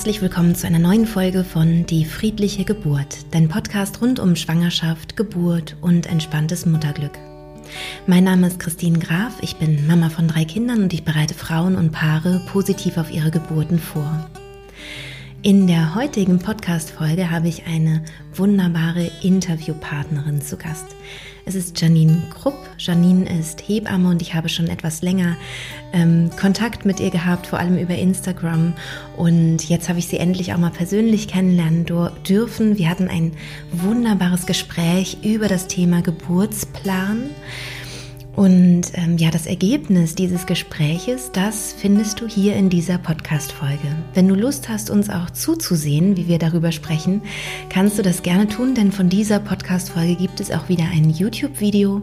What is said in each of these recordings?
Herzlich willkommen zu einer neuen Folge von Die friedliche Geburt, dein Podcast rund um Schwangerschaft, Geburt und entspanntes Mutterglück. Mein Name ist Christine Graf, ich bin Mama von drei Kindern und ich bereite Frauen und Paare positiv auf ihre Geburten vor. In der heutigen Podcast-Folge habe ich eine wunderbare Interviewpartnerin zu Gast. Es ist Janine Krupp. Janine ist Hebamme und ich habe schon etwas länger ähm, Kontakt mit ihr gehabt, vor allem über Instagram. Und jetzt habe ich sie endlich auch mal persönlich kennenlernen dürfen. Wir hatten ein wunderbares Gespräch über das Thema Geburtsplan. Und ähm, ja, das Ergebnis dieses Gespräches, das findest du hier in dieser Podcast-Folge. Wenn du Lust hast, uns auch zuzusehen, wie wir darüber sprechen, kannst du das gerne tun, denn von dieser Podcast-Folge gibt es auch wieder ein YouTube-Video.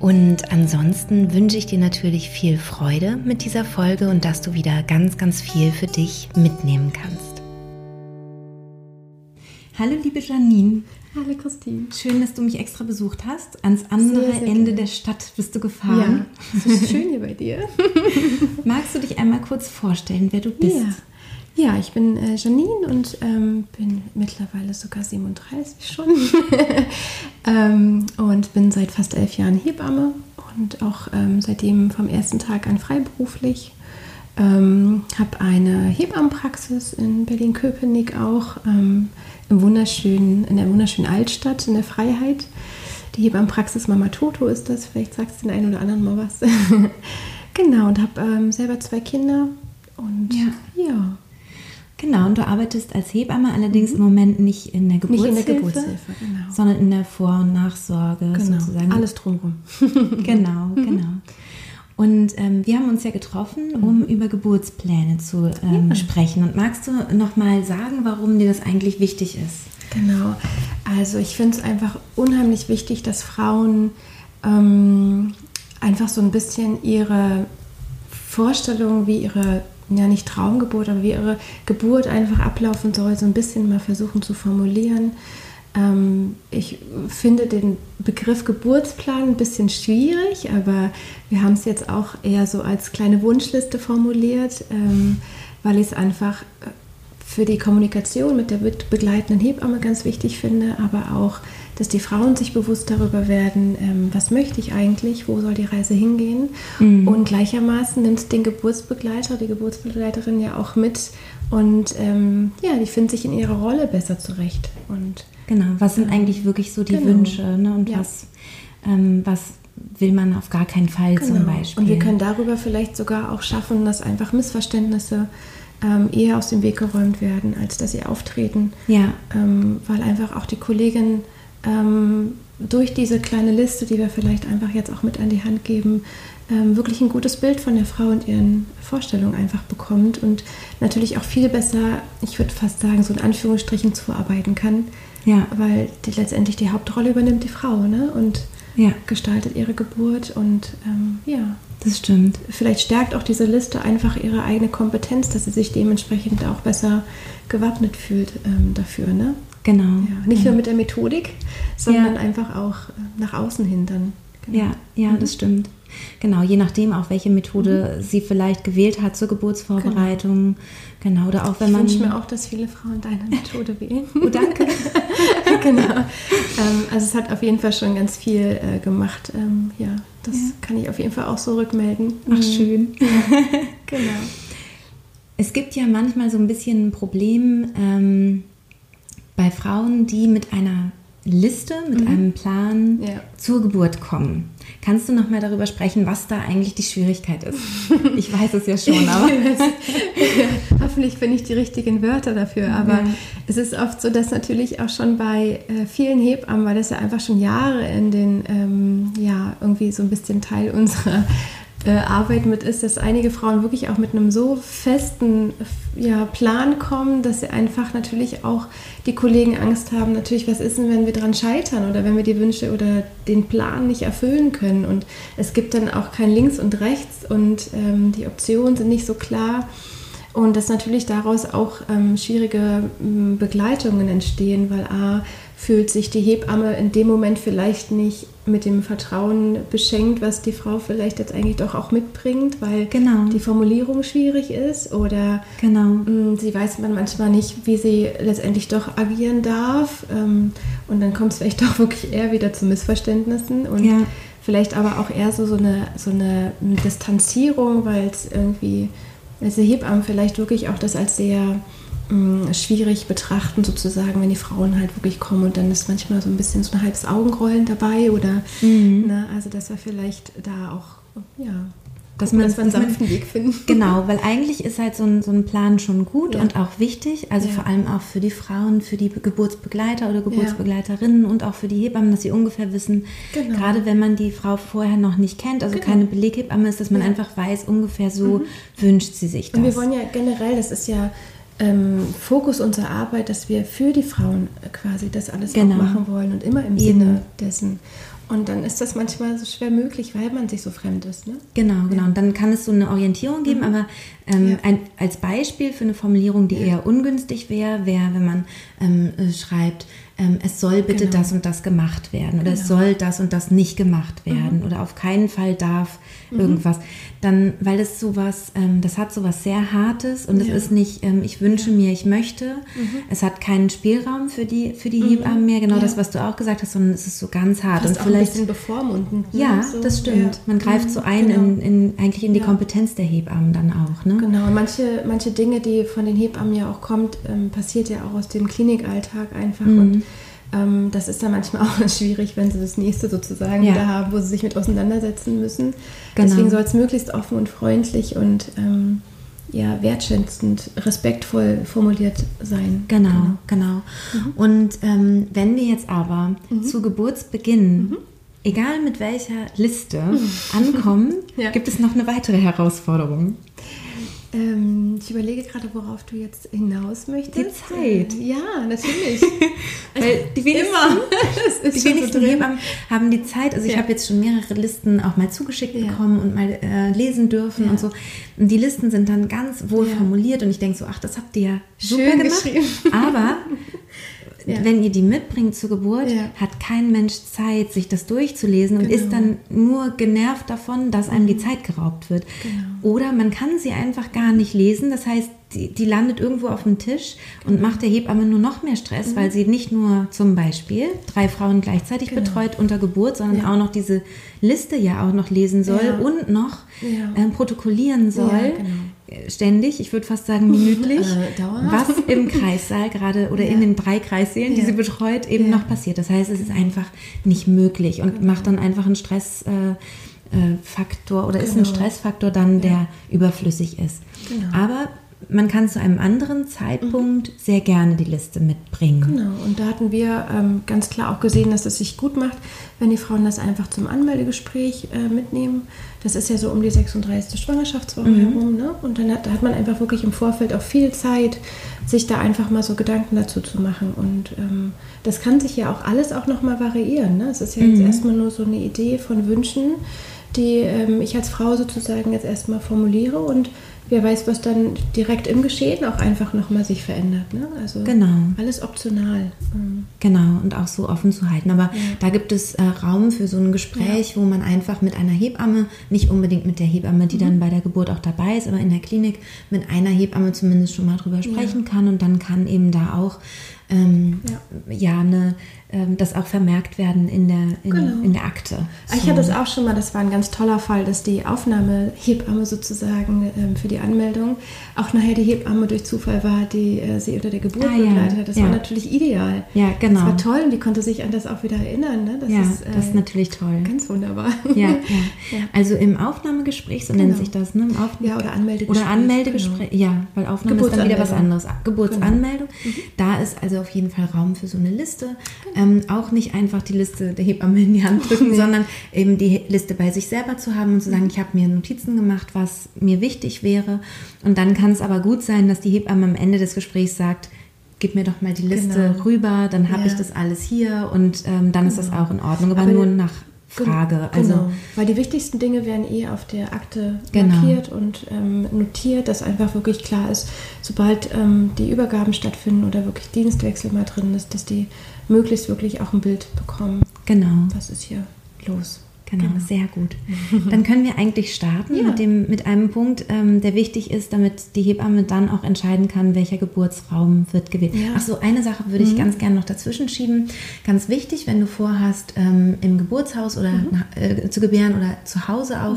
Und ansonsten wünsche ich dir natürlich viel Freude mit dieser Folge und dass du wieder ganz, ganz viel für dich mitnehmen kannst. Hallo liebe Janine. Hallo Christine. Schön, dass du mich extra besucht hast. Ans andere sehr, sehr Ende gerne. der Stadt bist du gefahren. Ja, es ist schön hier bei dir. Magst du dich einmal kurz vorstellen, wer du bist? Ja, ja ich bin äh, Janine und ähm, bin mittlerweile sogar 37 schon. ähm, und bin seit fast elf Jahren Hebamme und auch ähm, seitdem vom ersten Tag an freiberuflich. Ähm, habe eine Hebammenpraxis in Berlin-Köpenick auch ähm, im wunderschönen, in der wunderschönen Altstadt, in der Freiheit. Die Hebammenpraxis Mama Toto ist das. Vielleicht sagst du den einen oder anderen mal was. genau, und habe ähm, selber zwei Kinder. Und ja. ja. Genau, und du arbeitest als Hebamme allerdings mhm. im Moment nicht in der Geburtshilfe, in der Geburtshilfe genau. sondern in der Vor- und Nachsorge genau. sozusagen. Alles drumherum. genau, mhm. genau. Und ähm, wir haben uns ja getroffen, um mhm. über Geburtspläne zu ähm, ja. sprechen. Und magst du noch mal sagen, warum dir das eigentlich wichtig ist? Genau. Also ich finde es einfach unheimlich wichtig, dass Frauen ähm, einfach so ein bisschen ihre Vorstellung, wie ihre ja nicht Traumgeburt, aber wie ihre Geburt einfach ablaufen soll, so ein bisschen mal versuchen zu formulieren ich finde den Begriff Geburtsplan ein bisschen schwierig, aber wir haben es jetzt auch eher so als kleine Wunschliste formuliert, ähm, weil ich es einfach äh, für die Kommunikation mit der begleitenden Hebamme ganz wichtig finde, aber auch, dass die Frauen sich bewusst darüber werden, ähm, was möchte ich eigentlich, wo soll die Reise hingehen. Mhm. Und gleichermaßen nimmt den Geburtsbegleiter, die Geburtsbegleiterin ja auch mit und ähm, ja, die finden sich in ihrer Rolle besser zurecht. Und Genau, was sind eigentlich wirklich so die genau. Wünsche ne? und ja. was, ähm, was will man auf gar keinen Fall genau. zum Beispiel. Und wir können darüber vielleicht sogar auch schaffen, dass einfach Missverständnisse ähm, eher aus dem Weg geräumt werden, als dass sie auftreten. Ja. Ähm, weil einfach auch die Kollegin ähm, durch diese kleine Liste, die wir vielleicht einfach jetzt auch mit an die Hand geben, ähm, wirklich ein gutes Bild von der Frau und ihren Vorstellungen einfach bekommt und natürlich auch viel besser, ich würde fast sagen, so in Anführungsstrichen zuarbeiten kann, ja. Weil die, letztendlich die Hauptrolle übernimmt die Frau, ne? Und ja. gestaltet ihre Geburt und ähm, ja. Das stimmt. Vielleicht stärkt auch diese Liste einfach ihre eigene Kompetenz, dass sie sich dementsprechend auch besser gewappnet fühlt ähm, dafür, ne? Genau. Ja, nicht genau. nur mit der Methodik, sondern ja. einfach auch äh, nach außen hin dann. Genau. Ja, ja, mhm. das stimmt. Genau, je nachdem auch, welche Methode mhm. sie vielleicht gewählt hat zur Geburtsvorbereitung. Genau, genau oder auch wenn ich man. Ich wünsche mir auch, dass viele Frauen deine Methode wählen. oh, danke. genau. Ähm, also es hat auf jeden Fall schon ganz viel äh, gemacht. Ähm, ja, das ja. kann ich auf jeden Fall auch so rückmelden. Ach, mhm. schön. genau. Es gibt ja manchmal so ein bisschen ein Problem ähm, bei Frauen, die mit einer Liste, mit mhm. einem Plan ja. zur Geburt kommen. Kannst du noch mal darüber sprechen, was da eigentlich die Schwierigkeit ist? Ich weiß es ja schon, aber hoffentlich finde ich die richtigen Wörter dafür. Aber ja. es ist oft so, dass natürlich auch schon bei äh, vielen Hebammen, weil das ja einfach schon Jahre in den ähm, ja irgendwie so ein bisschen Teil unserer äh, Arbeit mit ist, dass einige Frauen wirklich auch mit einem so festen ja, Plan kommen, dass sie einfach natürlich auch die Kollegen Angst haben, natürlich, was ist denn, wenn wir dran scheitern oder wenn wir die Wünsche oder den Plan nicht erfüllen können. Und es gibt dann auch kein Links und Rechts und ähm, die Optionen sind nicht so klar. Und dass natürlich daraus auch ähm, schwierige ähm, Begleitungen entstehen, weil A, fühlt sich die Hebamme in dem Moment vielleicht nicht mit dem Vertrauen beschenkt, was die Frau vielleicht jetzt eigentlich doch auch mitbringt, weil Genau. die Formulierung schwierig ist oder Genau. mh, sie weiß man manchmal nicht, wie sie letztendlich doch agieren darf ähm, und dann kommt es vielleicht doch wirklich eher wieder zu Missverständnissen und Ja. vielleicht aber auch eher so, so eine, so eine Distanzierung, weil es irgendwie, also Hebammen vielleicht wirklich auch das als sehr schwierig betrachten, sozusagen, wenn die Frauen halt wirklich kommen und dann ist manchmal so ein bisschen so ein halbes Augenrollen dabei oder, Mhm. ne, also dass wir vielleicht da auch, ja, Dass man- dass wir einen sanften Weg finden. Genau, weil eigentlich ist halt so ein, so ein Plan schon gut Ja. und auch wichtig, also Ja. vor allem auch für die Frauen, für die Geburtsbegleiter oder Geburtsbegleiterinnen und auch für die Hebammen, dass sie ungefähr wissen, Genau. gerade wenn man die Frau vorher noch nicht kennt, also Genau. keine Beleghebamme ist, dass man Ja. Mhm. einfach weiß, ungefähr so wünscht sie sich das. Und wir wollen ja generell, das ist ja ähm, Fokus unserer Arbeit, dass wir für die Frauen äh, quasi das alles Genau. auch machen wollen und immer im Eben. Sinne dessen. Und dann ist das manchmal so schwer möglich, weil man sich so fremd ist. Ne? Genau, genau. Und dann kann es so eine Orientierung geben, aber ähm, Mhm. Ja. ein, als Beispiel für eine Formulierung, die eher ungünstig wäre, wäre, wenn man ähm, äh, schreibt, ähm, es soll bitte Genau. das und das gemacht werden oder es Genau. Mhm. soll das und das nicht gemacht werden oder auf keinen Fall darf irgendwas. Dann, weil das sowas, ähm, das hat sowas sehr Hartes und Ja. Mhm. es ist nicht, ähm, ich wünsche mir, ich möchte. Es hat keinen Spielraum für die, für die Hebammen mehr, genau Ja. das, was du auch gesagt hast, sondern es ist so ganz hart. Fast und auch ein vielleicht bisschen bevormundend. ne? ja, So, das stimmt. ja. Man greift so ein Genau. in, in, eigentlich in die Ja. Kompetenz der Hebammen dann auch. Ne? Genau, und manche, manche Dinge, die von den Hebammen ja auch kommt, ähm, passiert ja auch aus dem Klinikalltag einfach. Mhm. Und ähm, das ist dann manchmal auch schwierig, wenn sie das nächste sozusagen Ja. wieder haben, wo sie sich mit auseinandersetzen müssen. Genau. Deswegen soll es möglichst offen und freundlich und ähm, ja, wertschätzend, respektvoll formuliert sein. Genau, genau. Mhm. Und ähm, wenn wir jetzt aber zu Geburtsbeginn, Mhm. egal mit welcher Liste, ankommen, Ja. gibt es noch eine weitere Herausforderung. Ähm, ich überlege gerade, worauf du jetzt hinaus möchtest. Die Zeit. Äh, ja, natürlich. Weil die wenigsten, Immer. Das ist die so wenigsten drin. Hebammen haben die Zeit. Also ich Ja. habe jetzt schon mehrere Listen auch mal zugeschickt Ja. bekommen und mal äh, lesen dürfen Ja. und so. Und die Listen sind dann ganz wohl formuliert und ich denke so, ach, das habt ihr ja super Schön gemacht. geschrieben. Aber Ja. wenn ihr die mitbringt zur Geburt, Ja. hat kein Mensch Zeit, sich das durchzulesen und Genau. ist dann nur genervt davon, dass einem die Zeit geraubt wird. Genau. Oder man kann sie einfach gar nicht lesen. Das heißt, die, die landet irgendwo auf dem Tisch und Genau. macht der Hebamme nur noch mehr Stress, weil sie nicht nur zum Beispiel drei Frauen gleichzeitig Genau. betreut unter Geburt, sondern Ja. auch noch diese Liste ja auch noch lesen soll und noch ähm, protokollieren soll. Genau. Ständig, ich würde fast sagen minütlich, Äh, was im Kreissaal gerade oder Ja. in den drei Kreissälen, die Ja. sie betreut, eben Ja. noch passiert. Das heißt, es ist einfach nicht möglich und Genau. macht dann einfach einen Stressfaktor äh, äh, oder ist ein Genau. Stressfaktor dann, der überflüssig ist. Genau. Aber man kann zu einem anderen Zeitpunkt sehr gerne die Liste mitbringen. Genau, und da hatten wir ähm, ganz klar auch gesehen, dass es sich gut macht, wenn die Frauen das einfach zum Anmeldegespräch äh, mitnehmen. Das ist ja so um die 36. Schwangerschaftswoche Mhm. herum. Ne? Und dann hat, da hat man einfach wirklich im Vorfeld auch viel Zeit, sich da einfach mal so Gedanken dazu zu machen. Und ähm, das kann sich ja auch alles auch nochmal variieren. Ne? Es ist ja jetzt Mhm. erstmal nur so eine Idee von Wünschen, die ähm, ich als Frau sozusagen jetzt erstmal formuliere und wer weiß, was dann direkt im Geschehen auch einfach nochmal sich verändert. Ne? Also Genau. alles optional. Ähm, Genau, und auch so offen zu halten. Aber da gibt es äh, Raum für so ein Gespräch, wo man einfach mit einer Hebamme, nicht unbedingt mit der Hebamme, Mhm. die dann bei der Geburt auch dabei ist, aber in der Klinik mit einer Hebamme zumindest schon mal drüber sprechen kann. Und dann kann eben da auch ähm, ja. eine, ähm, das auch vermerkt werden in der, in, Genau. in der Akte. Ich So. hatte es auch schon mal, das war ein ganz toller Fall, dass die Aufnahmehebamme sozusagen ähm, für die Anmeldung auch nachher die Hebamme durch Zufall war, die äh, sie unter der Geburt Ah, ja. begleitet hat. Das Ja. war natürlich ideal. Ja, genau. Das war toll und die konnte sich an das auch wieder erinnern. Ne? Das ja, ist, äh, das ist natürlich toll. ganz wunderbar. Ja, ja. Also im Aufnahmegespräch, so nennt Genau. sich das, ne? Im Auf Ja, oder Anmeldegespräch. Oder Anmeldegespräch, ja, weil Aufnahme ist dann wieder was anderes. Geburtsanmeldung. Da ist also auf jeden Fall Raum für so eine Liste. Ähm, auch nicht einfach die Liste der Hebamme in die Hand drücken, sondern eben die Liste bei sich selber zu haben und zu sagen, ich habe mir Notizen gemacht, was mir wichtig wäre. Und dann kann es aber gut sein, dass die Hebamme am Ende des Gesprächs sagt, gib mir doch mal die Liste Genau. rüber, dann habe Ja. ich das alles hier und ähm, dann ist das auch in Ordnung. Aber, Aber- nur nach Frage. Also, genau, weil die wichtigsten Dinge werden eh auf der Akte Genau. markiert und ähm, notiert, dass einfach wirklich klar ist, sobald ähm, die Übergaben stattfinden oder wirklich Dienstwechsel mal drin ist, dass die möglichst wirklich auch ein Bild bekommen, genau. was ist hier los. Genau, sehr gut. Dann können wir eigentlich starten Ja. mit, dem, mit einem Punkt, ähm, der wichtig ist, damit die Hebamme dann auch entscheiden kann, welcher Geburtsraum wird gewählt. Ja. Ach so, eine Sache würde ich ganz gerne noch dazwischen schieben. Ganz wichtig, wenn du vorhast, ähm, im Geburtshaus oder nach, äh, zu gebären oder zu Hause auch,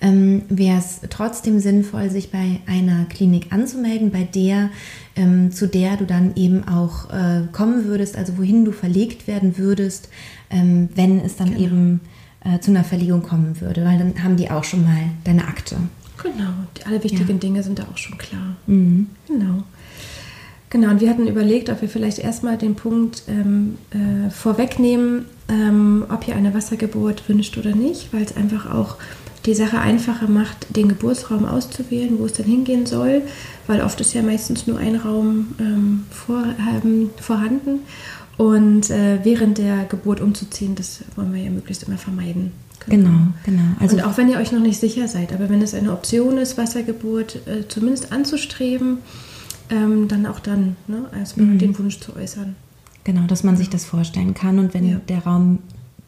ähm, wäre es trotzdem sinnvoll, sich bei einer Klinik anzumelden, bei der ähm, zu der du dann eben auch äh, kommen würdest, also wohin du verlegt werden würdest, ähm, wenn es dann eben äh, zu einer Verlegung kommen würde, weil dann haben die auch schon mal deine Akte. Genau, alle wichtigen Ja. Dinge sind da auch schon klar. Mhm. Genau. Genau, und wir hatten überlegt, ob wir vielleicht erstmal den Punkt ähm, äh, vorwegnehmen, ähm, ob ihr eine Wassergeburt wünscht oder nicht, weil es einfach auch die Sache einfacher macht, den Geburtsraum auszuwählen, wo es dann hingehen soll, weil oft ist ja meistens nur ein Raum ähm, vor, vorhanden. Und äh, während der Geburt umzuziehen, das wollen wir ja möglichst immer vermeiden. Genau, genau. Also und auch wenn ihr euch noch nicht sicher seid, aber wenn es eine Option ist, Wassergeburt äh, zumindest anzustreben, ähm, dann auch dann, ne, erstmal Mhm. den Wunsch zu äußern. genau, dass man sich das vorstellen kann und wenn Ja. der Raum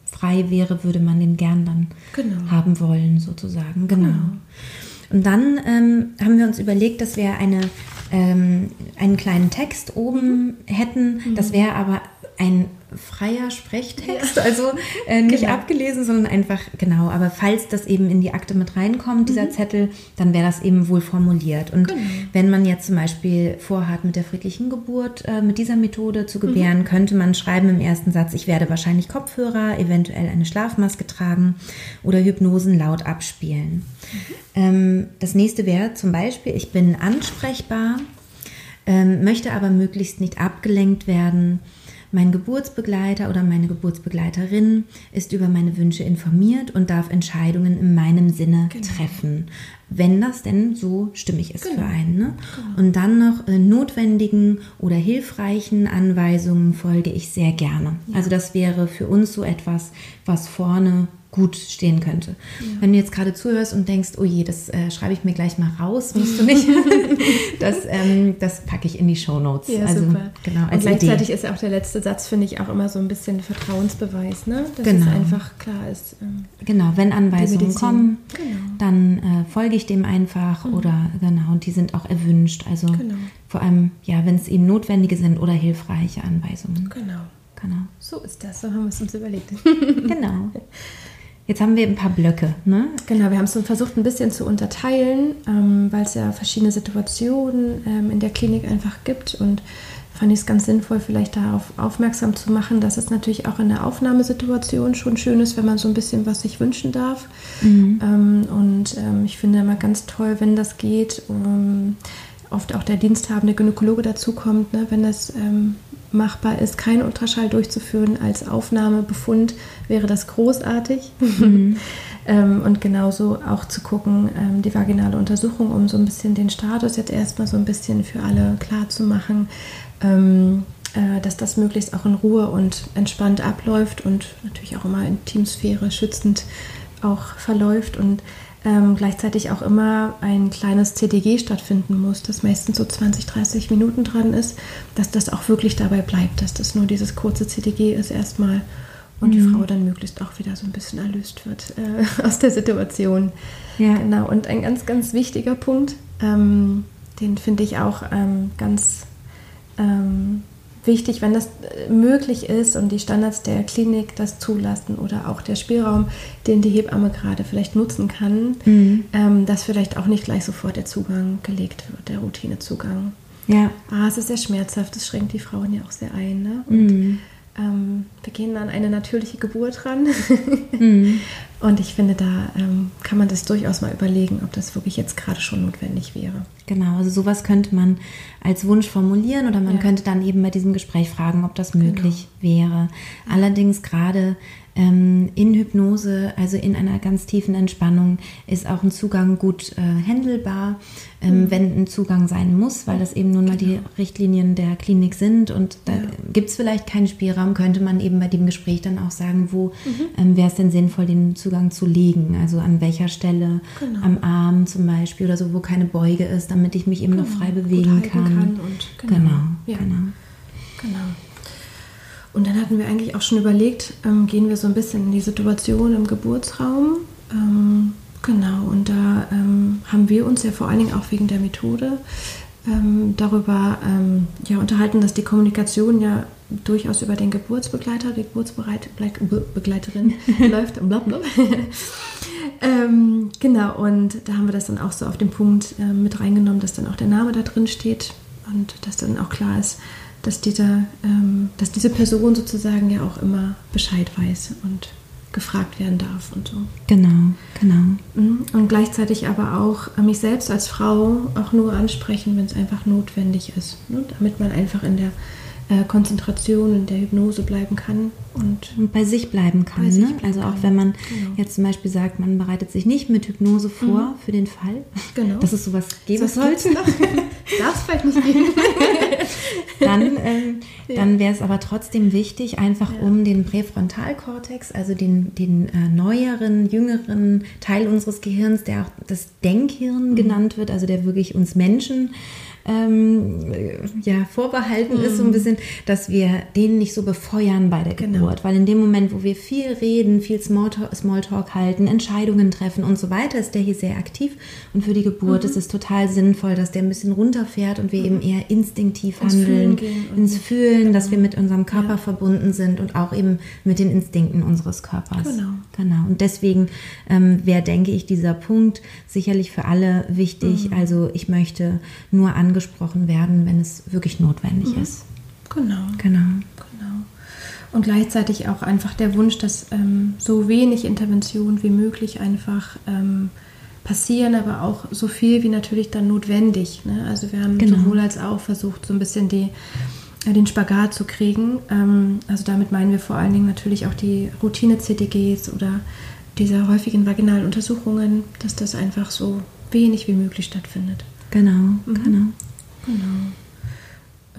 frei wäre, würde man den gern dann Genau. haben wollen, sozusagen. Genau. Genau. Und dann ähm, haben wir uns überlegt, dass wir eine, ähm, einen kleinen Text oben hätten. Das wäre aber ein freier Sprechtext, also äh, nicht Genau. abgelesen, sondern einfach, genau, aber falls das eben in die Akte mit reinkommt, dieser Zettel, dann wäre das eben wohl formuliert. Und Genau. wenn man jetzt zum Beispiel vorhat, mit der friedlichen Geburt, äh, mit dieser Methode zu gebären, könnte man schreiben im ersten Satz, ich werde wahrscheinlich Kopfhörer, eventuell eine Schlafmaske tragen oder Hypnosen laut abspielen. Ähm, das nächste wäre zum Beispiel, ich bin ansprechbar, ähm, möchte aber möglichst nicht abgelenkt werden. Mein Geburtsbegleiter oder meine Geburtsbegleiterin ist über meine Wünsche informiert und darf Entscheidungen in meinem Sinne treffen, wenn das denn so stimmig ist für einen. Ne? Und dann noch äh, notwendigen oder hilfreichen Anweisungen folge ich sehr gerne. Also das wäre für uns so etwas, was vorne gut stehen könnte. Wenn du jetzt gerade zuhörst und denkst, oh je, das äh, schreibe ich mir gleich mal raus, musst du nicht. das, ähm, das packe ich in die Shownotes. Ja, also, super. Genau, und gleichzeitig Idee. ist ja auch der letzte Satz, finde ich, auch immer so ein bisschen Vertrauensbeweis, ne? Dass Genau. es einfach klar ist. Ähm, Genau, wenn Anweisungen kommen, Genau. dann äh, folge ich dem einfach oder genau, und die sind auch erwünscht. Also Genau. vor allem, ja, wenn es eben notwendige sind oder hilfreiche Anweisungen. genau. Genau. So ist das, so haben wir es uns überlegt. genau. Jetzt haben wir ein paar Blöcke, ne? Genau, wir haben es versucht ein bisschen zu unterteilen, ähm, weil es ja verschiedene Situationen ähm, in der Klinik einfach gibt und fand ich es ganz sinnvoll, vielleicht darauf aufmerksam zu machen, dass es natürlich auch in der Aufnahmesituation schon schön ist, wenn man so ein bisschen was sich wünschen darf. Ähm, und ähm, ich finde immer ganz toll, wenn das geht. Ähm, oft auch der diensthabende Gynäkologe dazukommt, ne, wenn das ähm, machbar ist, keinen Ultraschall durchzuführen als Aufnahmebefund, wäre das großartig. ähm, und genauso auch zu gucken, ähm, die vaginale Untersuchung, um so ein bisschen den Status jetzt erstmal so ein bisschen für alle klar zu machen, ähm, äh, dass das möglichst auch in Ruhe und entspannt abläuft und natürlich auch immer in Teamsphäre schützend auch verläuft und ähm, gleichzeitig auch immer ein kleines CDG stattfinden muss, das meistens so 20, 30 Minuten dran ist, dass das auch wirklich dabei bleibt, dass das nur dieses kurze CDG ist erstmal und die Frau dann möglichst auch wieder so ein bisschen erlöst wird äh, aus der Situation. Ja. Genau, und ein ganz, ganz wichtiger Punkt, ähm, den finde ich auch ähm, ganz ähm, wichtig, wenn das äh, möglich ist und die Standards der Klinik das zulassen oder auch der Spielraum, den die Hebamme gerade vielleicht nutzen kann, ähm, dass vielleicht auch nicht gleich sofort der Zugang gelegt wird, der Routinezugang. Ja. Ah, es ist sehr schmerzhaft, das schränkt die Frauen ja auch sehr ein. Ne? Und, ähm, wir gehen an eine natürliche Geburt ran, Und ich finde, da ähm, kann man das durchaus mal überlegen, ob das wirklich jetzt gerade schon notwendig wäre. Genau, also sowas könnte man als Wunsch formulieren oder man ja. könnte dann eben bei diesem Gespräch fragen, ob das möglich genau. wäre. Allerdings gerade in Hypnose, also in einer ganz tiefen Entspannung, ist auch ein Zugang gut äh, handelbar, ähm, mhm. wenn ein Zugang sein muss, weil das eben nun mal die genau. Richtlinien der Klinik sind und da ja. gibt es vielleicht keinen Spielraum, könnte man eben bei dem Gespräch dann auch sagen, wo mhm. ähm, wäre es denn sinnvoll, den Zugang zu legen, also an welcher Stelle, genau. am Arm zum Beispiel oder so, wo keine Beuge ist, damit ich mich eben genau. noch frei bewegen kann. kann genau, genau. Ja. genau. genau. Und dann hatten wir eigentlich auch schon überlegt, ähm, gehen wir so ein bisschen in die Situation im Geburtsraum. Ähm, genau, und da ähm, haben wir uns ja vor allen Dingen auch wegen der Methode ähm, darüber ähm, ja, unterhalten, dass die Kommunikation ja durchaus über den Geburtsbegleiter, die Geburtsbegleiterin läuft. Blablabla. ähm, genau, und da haben wir das dann auch so auf den Punkt äh, mit reingenommen, dass dann auch der Name da drin steht und dass dann auch klar ist, dass, dieser, ähm, dass diese Person sozusagen ja auch immer Bescheid weiß und gefragt werden darf und so. Genau, genau. Mhm. Und gleichzeitig aber auch mich selbst als Frau auch nur ansprechen, wenn es einfach notwendig ist, ne? damit man einfach in der äh, Konzentration in der Hypnose bleiben kann und, und bei sich bleiben kann. Ne? Sich bleiben also auch wenn man genau. jetzt zum Beispiel sagt, man bereitet sich nicht mit Hypnose vor mhm. für den Fall, genau. dass es sowas geben sollte. Darf es vielleicht nicht geben. dann ähm, ja. dann wäre es aber trotzdem wichtig, einfach ja. um den Präfrontalkortex, also den, den äh, neueren, jüngeren Teil unseres Gehirns, der auch das Denkhirn mhm. genannt wird, also der wirklich uns Menschen ähm, ja, vorbehalten mhm. ist, so ein mhm. bisschen, dass wir den nicht so befeuern bei der genau. Geburt. Weil in dem Moment, wo wir viel reden, viel Smalltalk, Smalltalk halten, Entscheidungen treffen und so weiter, ist der hier sehr aktiv. Und für die Geburt mhm. ist es total sinnvoll, dass der ein bisschen runterfährt und wir mhm. eben eher instinktiv ins handeln, Fühlen ins Fühlen, genau. dass wir mit unserem Körper ja. verbunden sind und auch eben mit den Instinkten unseres Körpers. Genau. Genau. Und deswegen ähm, wäre, denke ich, dieser Punkt sicherlich für alle wichtig. Mhm. Also ich möchte nur angehen, angesprochen werden, wenn es wirklich notwendig mhm. ist. Genau. Genau. Genau. Und gleichzeitig auch einfach der Wunsch, dass ähm, so wenig Intervention wie möglich einfach ähm, passieren, aber auch so viel wie natürlich dann notwendig. Ne? Also wir haben genau. sowohl als auch versucht, so ein bisschen die, äh, den Spagat zu kriegen. Ähm, also damit meinen wir vor allen Dingen natürlich auch die Routine-CTGs oder diese häufigen vaginalen Untersuchungen, dass das einfach so wenig wie möglich stattfindet. Genau, mhm. genau. Genau.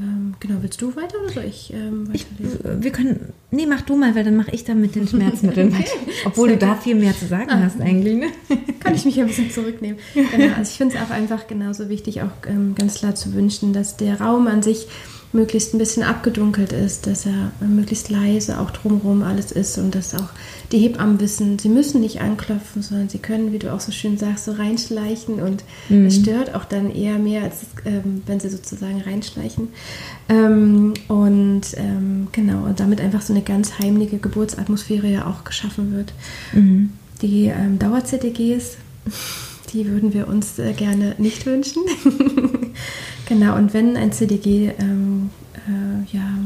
Ähm, genau, willst du weiter oder soll ich ähm, ich, Wir können, nee, mach du mal, weil dann mache ich dann mit den Schmerzmitteln weiter. Obwohl du da viel mehr zu sagen ah, hast eigentlich. Ne? Kann ich mich ein bisschen zurücknehmen. Genau, also ich finde es auch einfach genauso wichtig, auch ähm, ganz klar zu wünschen, dass der Raum an sich möglichst ein bisschen abgedunkelt ist, dass er möglichst leise auch drumherum alles ist und dass auch die Hebammen wissen, sie müssen nicht anklopfen, sondern sie können, wie du auch so schön sagst, so reinschleichen und mhm. es stört auch dann eher mehr, als ähm, wenn sie sozusagen reinschleichen. Ähm, und ähm, genau, und damit einfach so eine ganz heimliche Geburtsatmosphäre ja auch geschaffen wird. Mhm. Die ähm, Dauer-CTGs, die würden wir uns äh, gerne nicht wünschen. Genau, und wenn ein CDG ähm, äh, ja,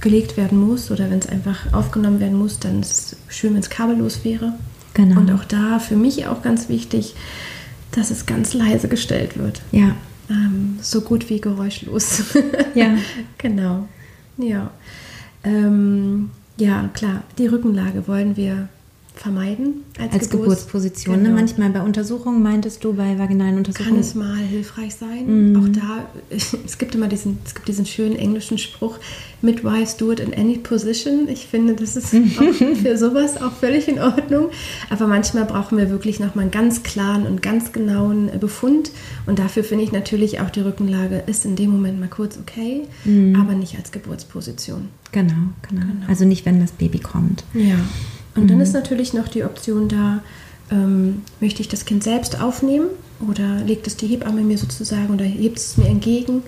gelegt werden muss oder wenn es einfach aufgenommen werden muss, dann ist es schön, wenn es kabellos wäre. Genau. Und auch da für mich auch ganz wichtig, dass es ganz leise gestellt wird. Ja. Ähm, so gut wie geräuschlos. Ja. genau. Ja. Ähm, ja, klar, die Rückenlage wollen wir vermeiden als, als Geburts Geburtsposition. Ne? Genau. Ne? Manchmal bei Untersuchungen meintest du, bei vaginalen Untersuchungen. Kann es mal hilfreich sein. Mhm. Auch da, es gibt immer diesen, es gibt diesen schönen englischen Spruch, Midwives do it in any position. Ich finde, das ist für sowas auch völlig in Ordnung. Aber manchmal brauchen wir wirklich nochmal einen ganz klaren und ganz genauen Befund. Und dafür finde ich natürlich auch die Rückenlage ist in dem Moment mal kurz okay, mhm. aber nicht als Geburtsposition. Genau, genau, genau. Also nicht, wenn das Baby kommt. Ja. Und mhm. dann ist natürlich noch die Option da, ähm, möchte ich das Kind selbst aufnehmen oder legt es die Hebamme mir sozusagen oder hebt es mir entgegen.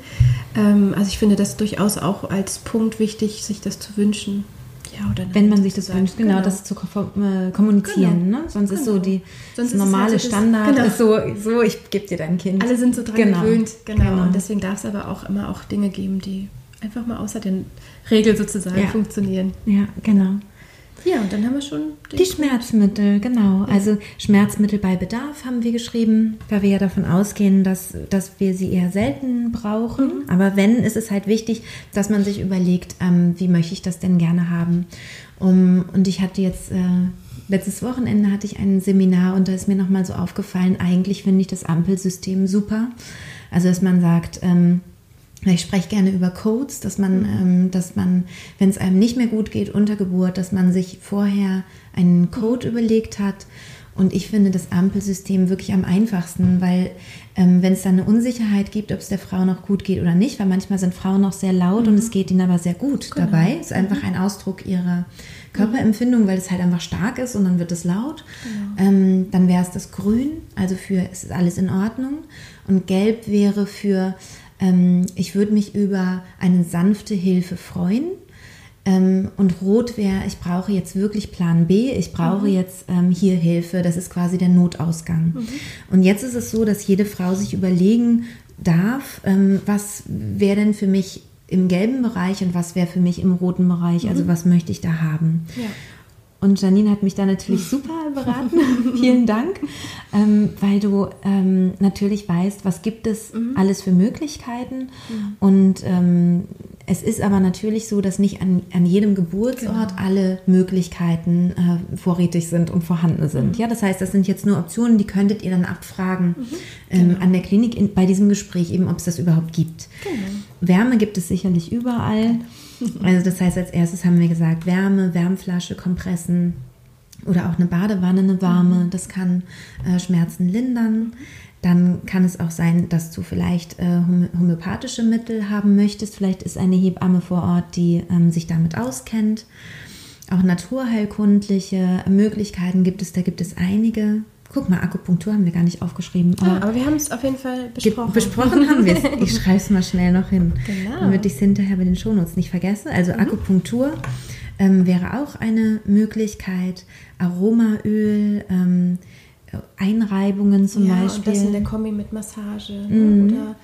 Ähm, also ich finde das durchaus auch als Punkt wichtig, sich das zu wünschen. Ja, oder Wenn man sich das wünscht, genau, genau, das zu äh, kommunizieren. Genau. Ne? Sonst genau. ist so genau. die Sonst normale ist halt Standard genau. ist so, so, ich gebe dir dein Kind. Alle sind so dran genau. gewöhnt. Genau. genau. Und deswegen darf es aber auch immer auch Dinge geben, die einfach mal außer den Regeln sozusagen ja. funktionieren. Ja, genau. Ja, und dann haben wir schon die Schmerzmittel, genau. Ja. Also Schmerzmittel bei Bedarf haben wir geschrieben, weil wir ja davon ausgehen, dass, dass wir sie eher selten brauchen. Mhm. Aber wenn, ist es halt wichtig, dass man sich überlegt, ähm, wie möchte ich das denn gerne haben. Um, und ich hatte jetzt äh, letztes Wochenende hatte ich ein Seminar und da ist mir nochmal so aufgefallen, eigentlich finde ich das Ampelsystem super. Also dass man sagt, ähm, ich spreche gerne über Codes, dass man, mhm. ähm, dass man, wenn es einem nicht mehr gut geht unter Geburt, dass man sich vorher einen Code mhm. überlegt hat. Und ich finde das Ampelsystem wirklich am einfachsten, weil ähm, wenn es dann eine Unsicherheit gibt, ob es der Frau noch gut geht oder nicht, weil manchmal sind Frauen noch sehr laut mhm. und es geht ihnen aber sehr gut genau. dabei. Es ist einfach mhm. ein Ausdruck ihrer Körperempfindung, weil es halt einfach stark ist und dann wird es laut. Genau. Ähm, dann wäre es das Grün, also für es ist alles in Ordnung. Und Gelb wäre für ähm, ich würde mich über eine sanfte Hilfe freuen. Ähm, und Rot wäre, ich brauche jetzt wirklich Plan B, ich brauche mhm. jetzt ähm, hier Hilfe, das ist quasi der Notausgang. Mhm. Und jetzt ist es so, dass jede Frau sich überlegen darf, ähm, was wäre denn für mich im gelben Bereich und was wäre für mich im roten Bereich, also mhm. was möchte ich da haben. Ja. Und Janine hat mich da natürlich super beraten. Vielen Dank, ähm, weil du ähm, natürlich weißt, was gibt es mhm. alles für Möglichkeiten. Mhm. Und ähm, es ist aber natürlich so, dass nicht an, an jedem Geburtsort genau. alle Möglichkeiten äh, vorrätig sind und vorhanden sind. Mhm. Ja, das heißt, das sind jetzt nur Optionen, die könntet ihr dann abfragen mhm. Ähm, genau. an der Klinik in, bei diesem Gespräch eben, ob es das überhaupt gibt. Genau. Wärme gibt es sicherlich überall. Genau. Also das heißt, als erstes haben wir gesagt, Wärme, Wärmflasche, Kompressen oder auch eine Badewanne, eine warme, mhm. das kann äh, Schmerzen lindern. Dann kann es auch sein, dass du vielleicht äh, homöopathische Mittel haben möchtest. Vielleicht ist eine Hebamme vor Ort, die ähm, sich damit auskennt. Auch naturheilkundliche Möglichkeiten gibt es, da gibt es einige. Guck mal, Akupunktur haben wir gar nicht aufgeschrieben. Aber, ah, aber wir haben es auf jeden Fall besprochen. Besprochen haben wir es. Ich schreibe es mal schnell noch hin, genau. damit ich es hinterher bei den Shownotes nicht vergesse. Also mhm. Akupunktur ähm, wäre auch eine Möglichkeit. Aromaöl, ähm, Einreibungen zum ja, Beispiel. Und das in der Kombi mit Massage ne? mhm. oder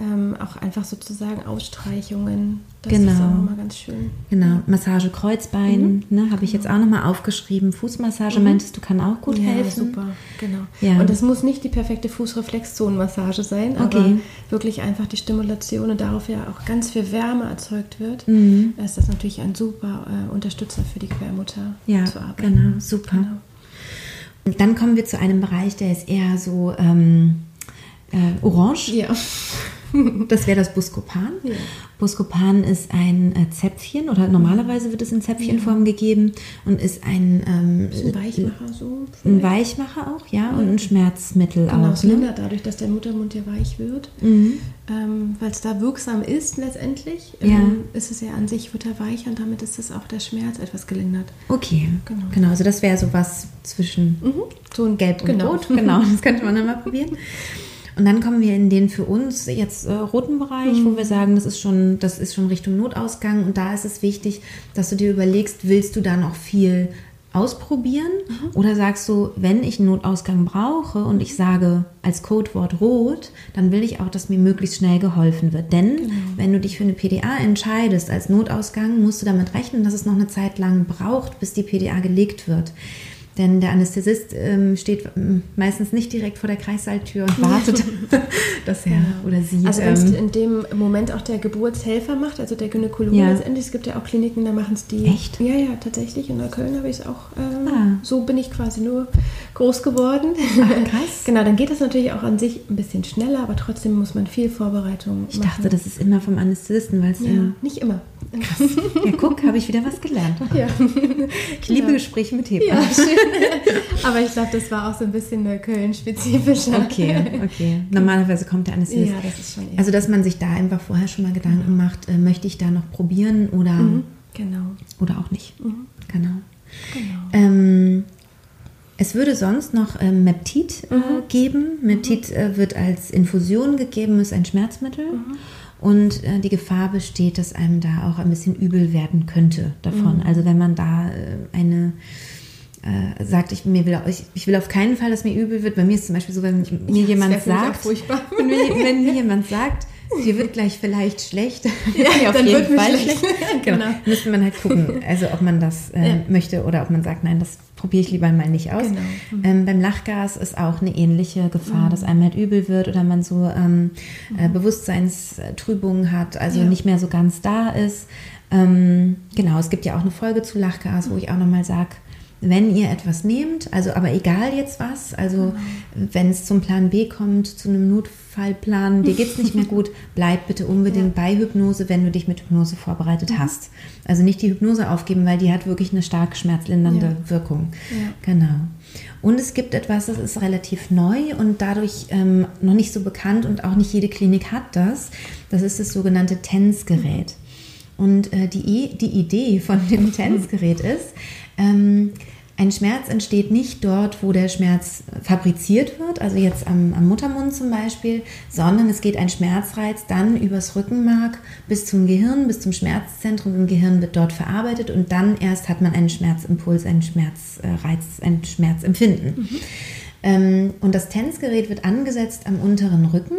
ähm, auch einfach sozusagen Ausstreichungen. Das genau. ist auch nochmal ganz schön. Genau, Massage Kreuzbein, mhm. ne, habe ich jetzt auch nochmal aufgeschrieben. Fußmassage mhm. meintest du, kann auch gut ja, helfen. super, genau. Ja. Und das muss nicht die perfekte Fußreflexzonenmassage sein, okay. aber wirklich einfach die Stimulation und darauf ja auch ganz viel Wärme erzeugt wird, mhm. ist das natürlich ein super äh, Unterstützer für die Quermutter ja, zu arbeiten. Genau, super. Genau. Und dann kommen wir zu einem Bereich, der ist eher so ähm, äh, orange. Ja. Das wäre das Buscopan. Ja. Buscopan ist ein äh, Zäpfchen oder normalerweise wird es in Zäpfchenform ja. gegeben und ist ein, ähm, ist ein Weichmacher so. Ein Weichmacher auch, ja, ja. und ein Schmerzmittel genau, auch. Genau, ne? dadurch, dass der Muttermund ja weich wird, mhm. ähm, weil es da wirksam ist letztendlich, ähm, ist es ja an sich wird er weich und damit ist es auch der Schmerz etwas gelindert. Okay, genau. genau also das wäre so was zwischen mhm. so ein Gelb und genau. Rot. Genau, das könnte man dann mal probieren. Und dann kommen wir in den für uns jetzt äh, roten Bereich, mhm. wo wir sagen, das ist schon, das ist schon Richtung Notausgang. Und da ist es wichtig, dass du dir überlegst, willst du da noch viel ausprobieren? Mhm. Oder sagst du, wenn ich einen Notausgang brauche und ich sage als Codewort rot, dann will ich auch, dass mir möglichst schnell geholfen wird. Denn genau. wenn du dich für eine PDA entscheidest als Notausgang, musst du damit rechnen, dass es noch eine Zeit lang braucht, bis die PDA gelegt wird. Denn der Anästhesist ähm, steht ähm, meistens nicht direkt vor der Kreissaaltür und wartet, dass er ja. oder sie. Also wenn es ähm, in dem Moment auch der Geburtshelfer macht, also der Gynäkologe ja. letztendlich. Es gibt ja auch Kliniken, da machen es die. Echt? Ja, ja, tatsächlich. In Neukölln habe ich es auch. Ähm, ah. So bin ich quasi nur groß geworden. Ach, krass. genau, dann geht das natürlich auch an sich ein bisschen schneller, aber trotzdem muss man viel Vorbereitung ich machen. Ich dachte, das ist immer vom Anästhesisten, weil es ja, nicht immer. Krass. Ja, guck, habe ich wieder was gelernt. Ja. Ich liebe ja. Gespräche mit Hebammen. Ja, Aber ich glaube, das war auch so ein bisschen eine Köln-spezifische. Okay, okay. Normalerweise kommt der Anästhesist. Ja, das ist schon eher. Also, dass man sich da einfach vorher schon mal Gedanken genau. macht, äh, möchte ich da noch probieren oder, mhm. genau. oder auch nicht. Mhm. Genau. genau. Ähm, es würde sonst noch äh, Meptid äh, mhm. geben. Meptid mhm. äh, wird als Infusion gegeben, ist ein Schmerzmittel. Mhm. Und äh, die Gefahr besteht, dass einem da auch ein bisschen übel werden könnte davon. Mhm. Also wenn man da äh, eine äh, sagt, ich, mir will, ich, ich, will auf keinen Fall, dass mir übel wird. Bei mir ist zum Beispiel so, wenn mir jemand sagt, wenn mir, wenn mir jemand sagt, dir wird gleich vielleicht schlecht. Ja, auf jeden Fall schlecht. schlecht. genau. genau. Müsste man halt gucken, also ob man das äh, ja. möchte oder ob man sagt, nein, das probiere ich lieber mal nicht aus. Genau. Mhm. Ähm, beim Lachgas ist auch eine ähnliche Gefahr, mhm. dass einem halt übel wird oder man so ähm, äh, mhm. Bewusstseinstrübungen hat, also ja. nicht mehr so ganz da ist. Ähm, genau, es gibt ja auch eine Folge zu Lachgas, wo ich auch nochmal sage, wenn ihr etwas nehmt, also aber egal jetzt was, also genau. wenn es zum Plan B kommt, zu einem Notfallplan, dir geht es nicht mehr gut, bleib bitte unbedingt ja. bei Hypnose, wenn du dich mit Hypnose vorbereitet mhm. hast. Also nicht die Hypnose aufgeben, weil die hat wirklich eine stark schmerzlindernde ja. Wirkung. Ja. Genau. Und es gibt etwas, das ist relativ neu und dadurch ähm, noch nicht so bekannt und auch nicht jede Klinik hat das. Das ist das sogenannte TENS-Gerät. Und äh, die, die Idee von dem TENS-Gerät ist, ähm, ein Schmerz entsteht nicht dort, wo der Schmerz fabriziert wird, also jetzt am, am, Muttermund zum Beispiel, sondern es geht ein Schmerzreiz dann übers Rückenmark bis zum Gehirn, bis zum Schmerzzentrum im Gehirn wird dort verarbeitet und dann erst hat man einen Schmerzimpuls, einen Schmerzreiz, ein Schmerzempfinden. Mhm. Ähm, und das TENS-Gerät wird angesetzt am unteren Rücken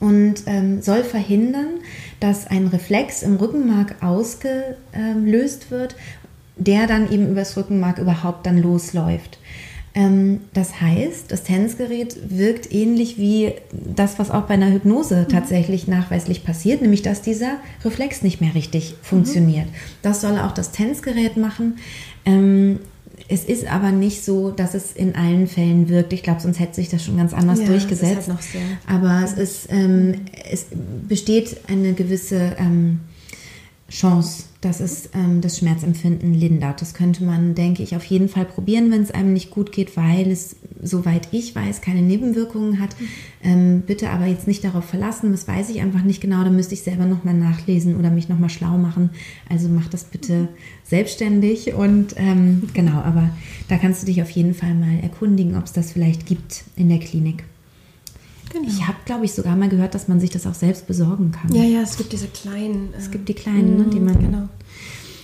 und ähm, soll verhindern, dass ein Reflex im Rückenmark ausgelöst wird der dann eben übers Rückenmark überhaupt dann losläuft. Ähm, das heißt, das Tennisgerät wirkt ähnlich wie das, was auch bei einer Hypnose mhm. tatsächlich nachweislich passiert, nämlich dass dieser Reflex nicht mehr richtig funktioniert. Mhm. Das soll auch das Tennisgerät machen. Ähm, es ist aber nicht so, dass es in allen Fällen wirkt. Ich glaube, sonst hätte sich das schon ganz anders ja, durchgesetzt. Halt aber es ist, ähm, es besteht eine gewisse ähm, Chance, dass es ähm, das Schmerzempfinden lindert. Das könnte man, denke ich, auf jeden Fall probieren, wenn es einem nicht gut geht, weil es, soweit ich weiß, keine Nebenwirkungen hat. Ähm, bitte aber jetzt nicht darauf verlassen, das weiß ich einfach nicht genau, da müsste ich selber nochmal nachlesen oder mich nochmal schlau machen. Also mach das bitte selbstständig und ähm, genau, aber da kannst du dich auf jeden Fall mal erkundigen, ob es das vielleicht gibt in der Klinik. Genau. Ich habe, glaube ich, sogar mal gehört, dass man sich das auch selbst besorgen kann. Ja, ja, es gibt diese kleinen. Äh, es gibt die kleinen, ne, die man. Genau.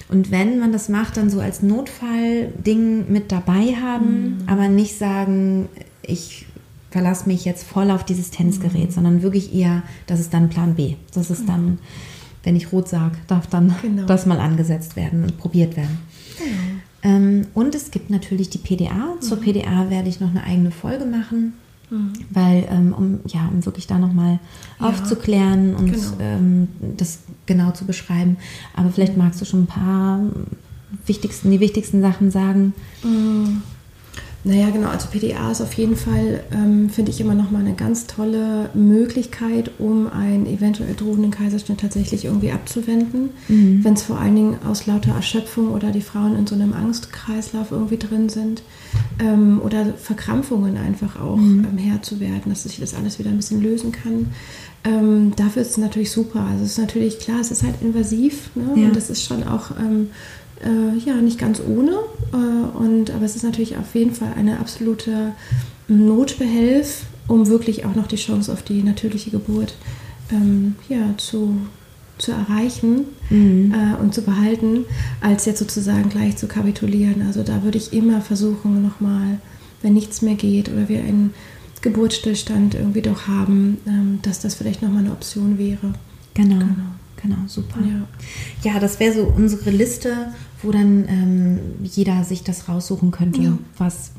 Und wenn man das macht, dann so als Notfallding mit dabei haben, mhm. aber nicht sagen, ich verlasse mich jetzt voll auf dieses Tennisgerät, mhm. sondern wirklich eher, das ist dann Plan B. Das ist dann, wenn ich rot sage, darf dann genau. das mal angesetzt werden und probiert werden. Genau. Ähm, und es gibt natürlich die PDA. Zur mhm. PDA werde ich noch eine eigene Folge machen. Mhm. Weil, ähm, um, ja, um wirklich da nochmal ja, aufzuklären und genau. ähm, das genau zu beschreiben. Aber vielleicht magst du schon ein paar wichtigsten, die wichtigsten Sachen sagen. Mhm. Naja, genau. Also PDA ist auf jeden Fall, ähm, finde ich, immer noch mal eine ganz tolle Möglichkeit, um einen eventuell drohenden Kaiserschnitt tatsächlich irgendwie abzuwenden. Mhm. Wenn es vor allen Dingen aus lauter Erschöpfung oder die Frauen in so einem Angstkreislauf irgendwie drin sind ähm, oder Verkrampfungen einfach auch mhm. ähm, Herr zu werden, dass sich das alles wieder ein bisschen lösen kann. Ähm, dafür ist es natürlich super. Also es ist natürlich klar, es ist halt invasiv ne? ja. und das ist schon auch ähm, äh, ja, nicht ganz ohne. Äh, und, aber es ist natürlich auf jeden Fall eine absolute Notbehelf, um wirklich auch noch die Chance auf die natürliche Geburt ähm, ja, zu, zu erreichen mhm. äh, und zu behalten, als jetzt sozusagen gleich zu kapitulieren. Also da würde ich immer versuchen, nochmal, wenn nichts mehr geht oder wir einen Geburtsstillstand irgendwie doch haben, ähm, dass das vielleicht nochmal eine Option wäre. Genau. genau. Genau, super. Ja, ja das wäre so unsere Liste, wo dann ähm, jeder sich das raussuchen könnte, ja. was,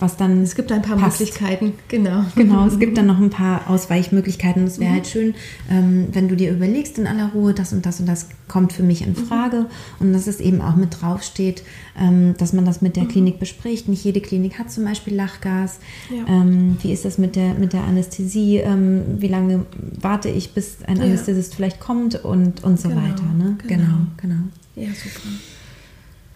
was dann. Es gibt ein paar passt. Möglichkeiten, genau. Genau, es gibt dann noch ein paar Ausweichmöglichkeiten. Es wäre mhm. halt schön, ähm, wenn du dir überlegst in aller Ruhe, das und das und das kommt für mich in mhm. Frage mhm. und dass es eben auch mit draufsteht, ähm, dass man das mit der mhm. Klinik bespricht. Nicht jede Klinik hat zum Beispiel Lachgas. Ja. Ähm, wie ist das mit der, mit der Anästhesie? Ähm, wie lange warte ich, bis ein ja. Anästhesist vielleicht kommt und, und so genau. weiter. Ne? Genau. genau, genau. Ja, super.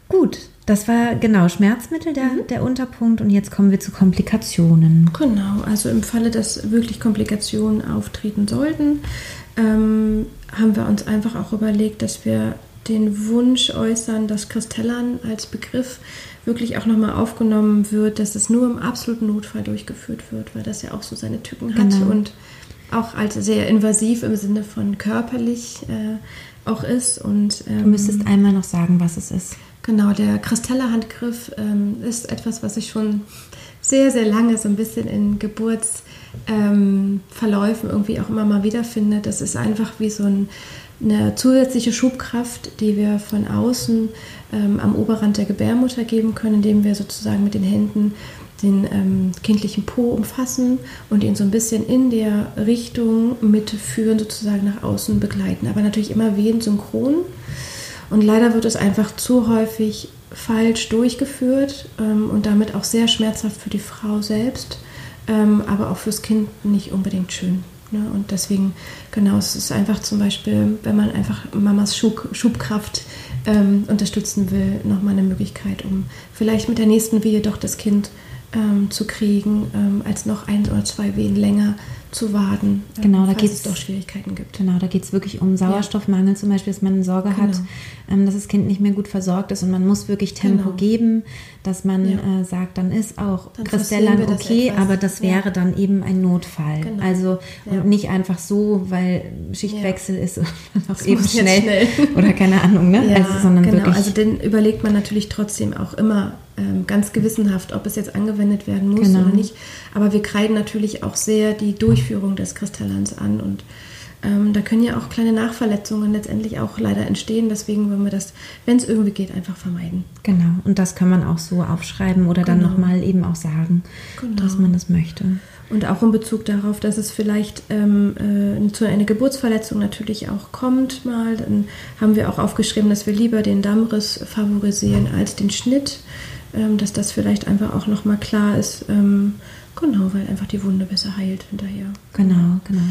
Gut, das war genau Schmerzmittel der, mhm. der Unterpunkt und jetzt kommen wir zu Komplikationen. Genau, also im Falle, dass wirklich Komplikationen auftreten sollten, ähm, haben wir uns einfach auch überlegt, dass wir den Wunsch äußern, dass Kristellern als Begriff wirklich auch nochmal aufgenommen wird, dass es nur im absoluten Notfall durchgeführt wird, weil das ja auch so seine Tücken hat genau. und auch als sehr invasiv im Sinne von körperlich äh, auch ist. Und, ähm, du müsstest einmal noch sagen, was es ist. Genau, der Kristeller-Handgriff ähm, ist etwas, was ich schon sehr, sehr lange so ein bisschen in Geburtsverläufen ähm, irgendwie auch immer mal wiederfindet. Das ist einfach wie so ein, eine zusätzliche Schubkraft, die wir von außen ähm, am Oberrand der Gebärmutter geben können, indem wir sozusagen mit den Händen den ähm, kindlichen Po umfassen und ihn so ein bisschen in der Richtung mitführen, sozusagen nach außen begleiten. Aber natürlich immer wehend synchron. Und leider wird es einfach zu häufig falsch durchgeführt ähm, und damit auch sehr schmerzhaft für die Frau selbst, ähm, aber auch fürs Kind nicht unbedingt schön. Ne? Und deswegen, genau, es ist einfach zum Beispiel, wenn man einfach Mamas Schub, Schubkraft ähm, unterstützen will, nochmal eine Möglichkeit, um vielleicht mit der nächsten Wehe doch das Kind ähm, zu kriegen, ähm, als noch ein oder zwei Wehen länger zu warten, ähm, genau, da falls es doch Schwierigkeiten gibt. Genau, da geht es wirklich um Sauerstoffmangel zum Beispiel, dass man Sorge genau. hat, ähm, dass das Kind nicht mehr gut versorgt ist und man muss wirklich Tempo genau. geben, dass man ja. äh, sagt, dann ist auch Christellan okay, etwas. aber das wäre ja. dann eben ein Notfall. Genau. Also ja. und nicht einfach so, weil Schichtwechsel ist und auch eben schnell, schnell, oder keine Ahnung, ne? Ja, also, sondern genau. Wirklich also den überlegt man natürlich trotzdem auch immer ähm, ganz gewissenhaft, ob es jetzt angewendet werden muss genau. oder nicht. Aber wir kreiden natürlich auch sehr die Durchführung des Kristallans an und ähm, da können ja auch kleine Nachverletzungen letztendlich auch leider entstehen. Deswegen wollen wir das, wenn es irgendwie geht, einfach vermeiden. Genau, und das kann man auch so aufschreiben oder genau. dann nochmal eben auch sagen, genau. dass man das möchte. Und auch in Bezug darauf, dass es vielleicht ähm, äh, zu einer Geburtsverletzung natürlich auch kommt, mal, dann haben wir auch aufgeschrieben, dass wir lieber den Dammriss favorisieren als den Schnitt ähm, dass das vielleicht einfach auch nochmal klar ist. Ähm, genau, weil einfach die Wunde besser heilt hinterher. Genau, genau.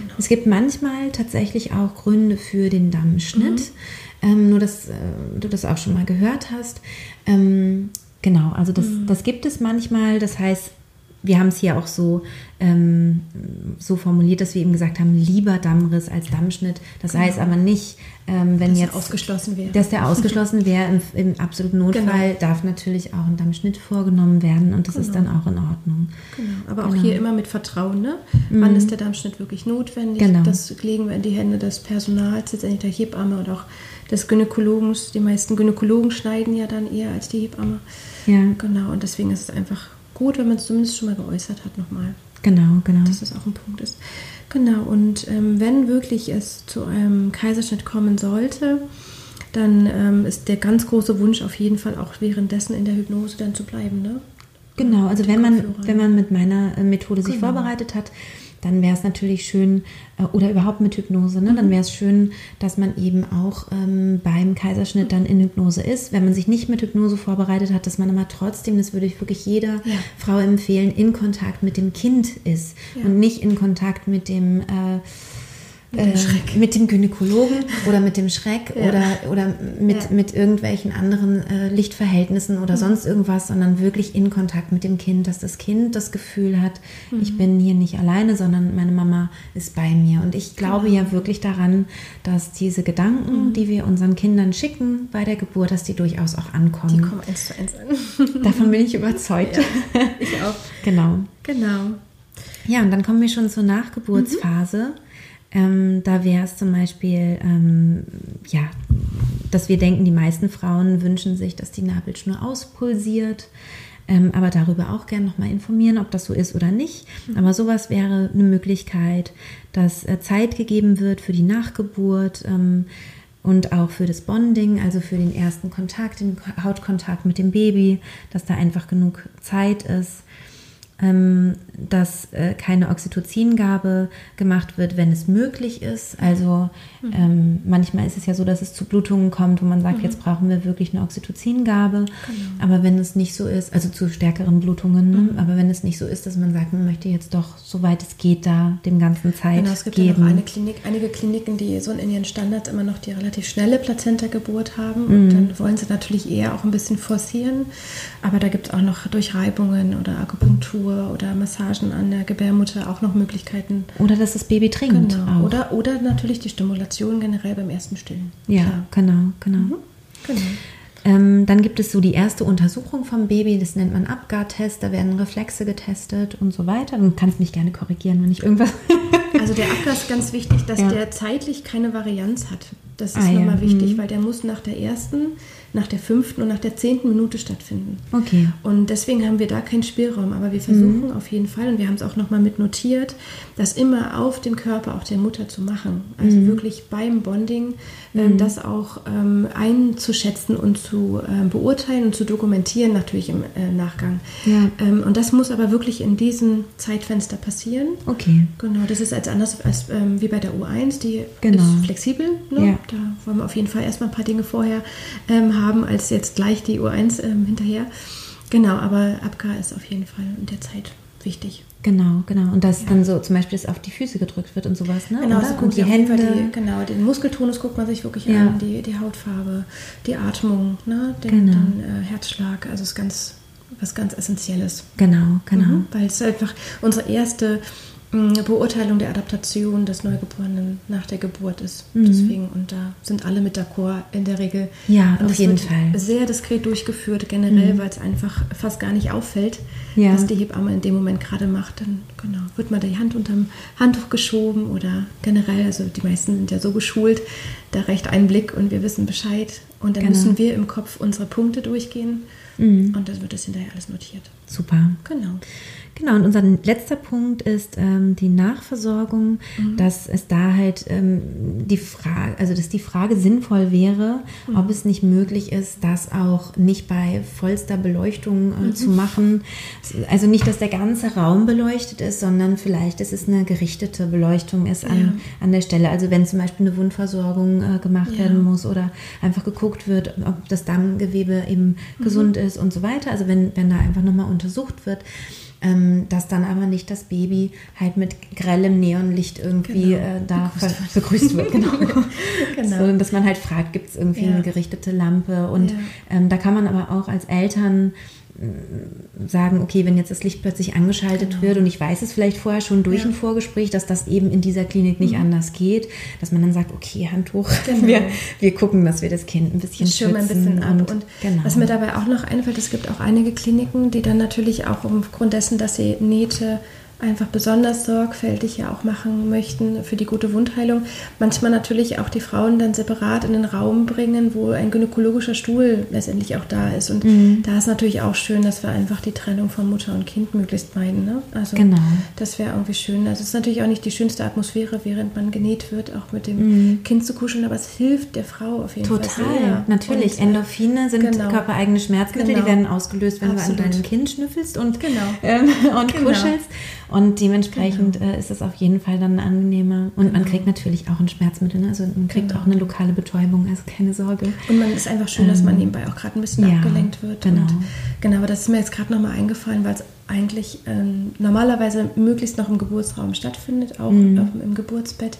Genau. Es gibt manchmal tatsächlich auch Gründe für den Dammschnitt. Mhm. Ähm, nur, dass äh, du das auch schon mal gehört hast. Ähm, genau, also das, mhm. das gibt es manchmal. Das heißt, wir haben es hier auch so, ähm, so formuliert, dass wir eben gesagt haben, lieber Dammriss als Dammschnitt. Das genau. heißt aber nicht, ähm, wenn dass jetzt. ausgeschlossen wäre. Dass der ausgeschlossen wäre. Im, Im, absoluten Notfall genau. darf natürlich auch ein Dammschnitt vorgenommen werden und das genau. ist dann auch in Ordnung. Genau. Aber auch genau. hier immer mit Vertrauen. Ne? Mhm. Wann ist der Dammschnitt wirklich notwendig? Genau. Das legen wir in die Hände des Personals, letztendlich der Hebamme oder auch des Gynäkologen. Die meisten Gynäkologen schneiden ja dann eher als die Hebamme. Ja. Genau. Und deswegen ist es einfach gut, wenn man es zumindest schon mal geäußert hat nochmal. Genau, genau. Dass es auch ein Punkt ist. Genau, und ähm, wenn wirklich es zu einem Kaiserschnitt kommen sollte, dann ähm, ist der ganz große Wunsch auf jeden Fall auch währenddessen in der Hypnose dann zu bleiben. Ne? Genau, also wenn man, wenn man mit meiner äh, Methode sich genau. vorbereitet hat, dann wäre es natürlich schön, äh, oder überhaupt mit Hypnose, ne? dann mhm. wäre es schön, dass man eben auch ähm, beim Kaiserschnitt dann in Hypnose ist. Wenn man sich nicht mit Hypnose vorbereitet hat, dass man aber trotzdem, das würde ich wirklich jeder ja. Frau empfehlen, in Kontakt mit dem Kind ist ja. und nicht in Kontakt mit dem... Äh, mit dem, äh, mit dem Gynäkologen oder mit dem Schreck ja. oder, oder mit, ja. mit irgendwelchen anderen äh, Lichtverhältnissen oder mhm. sonst irgendwas, sondern wirklich in Kontakt mit dem Kind, dass das Kind das Gefühl hat, mhm. ich bin hier nicht alleine, sondern meine Mama ist bei mir. Und ich glaube genau. ja wirklich daran, dass diese Gedanken, mhm. die wir unseren Kindern schicken bei der Geburt, dass die durchaus auch ankommen. Die kommen eins zu eins an. Davon bin ich überzeugt. Ja, ich auch. Genau. Genau. Ja, und dann kommen wir schon zur Nachgeburtsphase. Ähm, da wäre es zum Beispiel, ähm, ja, dass wir denken, die meisten Frauen wünschen sich, dass die Nabelschnur auspulsiert. Ähm, aber darüber auch gerne nochmal informieren, ob das so ist oder nicht. Mhm. Aber sowas wäre eine Möglichkeit, dass äh, Zeit gegeben wird für die Nachgeburt ähm, und auch für das Bonding, also für den ersten Kontakt, den Hautkontakt mit dem Baby, dass da einfach genug Zeit ist ähm, dass äh, keine Oxytocingabe gemacht wird, wenn es möglich ist. Also mhm. ähm, manchmal ist es ja so, dass es zu Blutungen kommt, wo man sagt, mhm. jetzt brauchen wir wirklich eine Oxytocingabe. Genau. Aber wenn es nicht so ist, also zu stärkeren Blutungen, ne? mhm. aber wenn es nicht so ist, dass man sagt, man möchte jetzt doch, soweit es geht, da dem Ganzen Zeit genau, es gibt geben. ja eine Klinik, einige Kliniken, die so in ihren Standards immer noch die relativ schnelle Plazenta-Geburt haben. Und mhm. dann wollen sie natürlich eher auch ein bisschen forcieren. Aber da gibt es auch noch durch Reibungen oder Akupunktur oder Massagen an der Gebärmutter auch noch Möglichkeiten. Oder dass das Baby trinkt. Genau. Oder, oder natürlich die Stimulation generell beim ersten Stillen. Ja, Klar. genau, genau. Mhm. genau. Ähm, dann gibt es so die erste Untersuchung vom Baby, das nennt man Abgar-Test, da werden Reflexe getestet und so weiter. Du kannst mich gerne korrigieren, wenn ich irgendwas. also der Abgar ist ganz wichtig, dass ja. der zeitlich keine Varianz hat. Das ist ah, nochmal ja. wichtig, mhm. weil der muss nach der ersten nach der fünften und nach der zehnten Minute stattfinden. Okay. Und deswegen haben wir da keinen Spielraum. Aber wir versuchen Mhm. auf jeden Fall, und wir haben es auch nochmal mit notiert, das immer auf dem Körper auch der Mutter zu machen. Also Mhm. wirklich beim Bonding ähm, das auch ähm, einzuschätzen und zu ähm, beurteilen und zu dokumentieren, natürlich im äh, Nachgang. Ja. Ähm, und das muss aber wirklich in diesem Zeitfenster passieren. Okay. Genau, das ist als anders als ähm, wie bei der U1, die Genau. ist flexibel. Ne? Ja. Da wollen wir auf jeden Fall erstmal ein paar Dinge vorher ähm, haben, als jetzt gleich die U1 ähm, hinterher. Genau, aber Abgar ist auf jeden Fall in der Zeit wichtig. Genau, genau. Und dass dann so zum Beispiel das auf die Füße gedrückt wird und sowas, ne? Genau, Oder? so guckt die Hände. Die, genau, den Muskeltonus guckt man sich wirklich Ja. an, die, die Hautfarbe, die Atmung, ne? den, Genau. den äh, Herzschlag. Also ist ganz, was ganz Essentielles. Genau, genau. Mhm, weil es einfach unsere erste Beurteilung der Adaptation des Neugeborenen nach der Geburt ist. Mhm. Deswegen, und da sind alle mit d'accord in der Regel. Ja, auf jeden Fall. Sehr diskret durchgeführt, generell, weil es einfach fast gar nicht auffällt, Ja. was die Hebamme in dem Moment gerade macht. Dann genau, wird mal die Hand unterm Handtuch geschoben oder generell, also die meisten sind ja so geschult, da reicht ein Blick und wir wissen Bescheid. Und dann Genau. müssen wir im Kopf unsere Punkte durchgehen Mhm. und dann wird das hinterher alles notiert. Super. Genau. Genau, und unser letzter Punkt ist ähm, die Nachversorgung, Mhm. dass es da halt ähm, die Frage, also dass die Frage sinnvoll wäre, Mhm. ob es nicht möglich ist, das auch nicht bei vollster Beleuchtung äh, Mhm. zu machen. Also nicht, dass der ganze Raum beleuchtet ist, sondern vielleicht, dass es eine gerichtete Beleuchtung ist an, Ja. an der Stelle. Also wenn zum Beispiel eine Wundversorgung äh, gemacht Ja. werden muss oder einfach geguckt wird, ob das Darmgewebe eben Mhm. gesund ist und so weiter. Also wenn, wenn da einfach nochmal untersucht wird, ähm, dass dann aber nicht das Baby halt mit grellem Neonlicht irgendwie Genau. äh, da Begrüßt begrüßt wird. Genau. Genau. So, dass man halt fragt, gibt es irgendwie Ja. eine gerichtete Lampe? Und Ja. ähm, da kann man aber auch als Eltern sagen, okay, wenn jetzt das Licht plötzlich angeschaltet Genau. wird und ich weiß es vielleicht vorher schon durch Ja. ein Vorgespräch, dass das eben in dieser Klinik nicht anders geht, dass man dann sagt, okay, Handtuch, Genau. wir, wir gucken, dass wir das Kind ein bisschen schirme ein schützen. bisschen ab. Und, genau. was mir dabei auch noch einfällt, es gibt auch einige Kliniken, die dann natürlich auch aufgrund dessen, dass sie Nähte einfach besonders sorgfältig ja auch machen möchten für die gute Wundheilung, manchmal natürlich auch die Frauen dann separat in den Raum bringen, wo ein gynäkologischer Stuhl letztendlich auch da ist. Und Mhm. da ist natürlich auch schön, dass wir einfach die Trennung von Mutter und Kind möglichst meiden. Ne? Also Genau. das wäre irgendwie schön. Also es ist natürlich auch nicht die schönste Atmosphäre, während man genäht wird, auch mit dem Kind zu kuscheln, aber es hilft der Frau auf jeden Fall. Mhm. Total, natürlich. Und, äh, Endorphine sind genau. körpereigene Schmerzmittel, Genau. die werden ausgelöst, wenn Absolut. du an deinem Kind schnüffelst und, Genau. ähm, und Genau. kuschelst. Und dementsprechend äh, ist es auf jeden Fall dann angenehmer. Und man kriegt natürlich auch ein Schmerzmittel, ne? also man kriegt Genau. auch eine lokale Betäubung, also keine Sorge. Und man ist einfach schön, dass man nebenbei auch gerade ein bisschen Ähm, ja, abgelenkt wird. genau. Und, genau, aber das ist mir jetzt gerade nochmal eingefallen, weil es eigentlich ähm, normalerweise möglichst noch im Geburtsraum stattfindet, auch Mhm. ähm, im Geburtsbett.